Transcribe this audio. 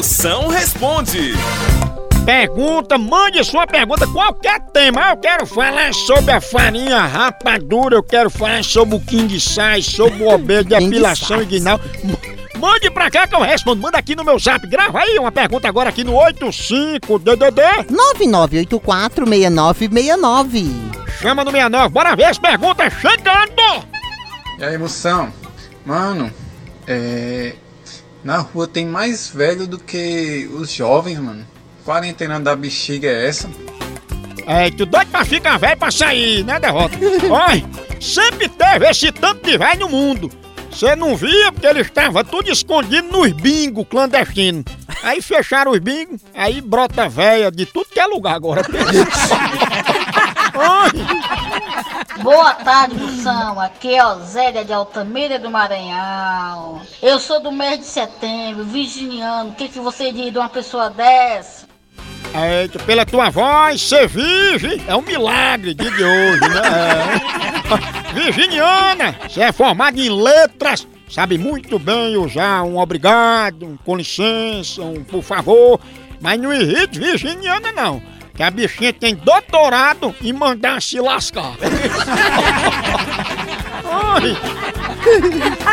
Moção responde. Pergunta, mande sua pergunta, qualquer tema. Eu quero falar sobre a farinha rapadura, eu quero falar sobre o king size, sobre o de depilação inguinal. Mande pra cá que eu respondo. Manda aqui no meu zap. Grava aí uma pergunta agora aqui no 85DDD. 99846969. Chama no 69. Bora ver as perguntas chegando. E aí, moção? Mano, é. Na rua tem mais velho do que os jovens, mano. Quarentena da bexiga é essa? É, tu doido pra ficar velho pra sair, né, derrota? Olha, sempre teve esse tanto de velho no mundo. Você não via porque ele estava tudo escondido nos bingos clandestinos. Aí fecharam os bingos, aí brota véia de tudo que é lugar agora. Ai, Boa tarde, Moção. Aqui é Osélia de Altamira do Maranhão. Eu sou do mês de setembro, virginiano. O que, que você diz de uma pessoa dessa? Eita, pela tua voz, ser virgem é um milagre de hoje, né? É. Virginiana, você é formada em letras, sabe muito bem usar um obrigado, um com licença, um por favor, mas não irrite virginiana não, que a bichinha tem doutorado em mandar se lascar.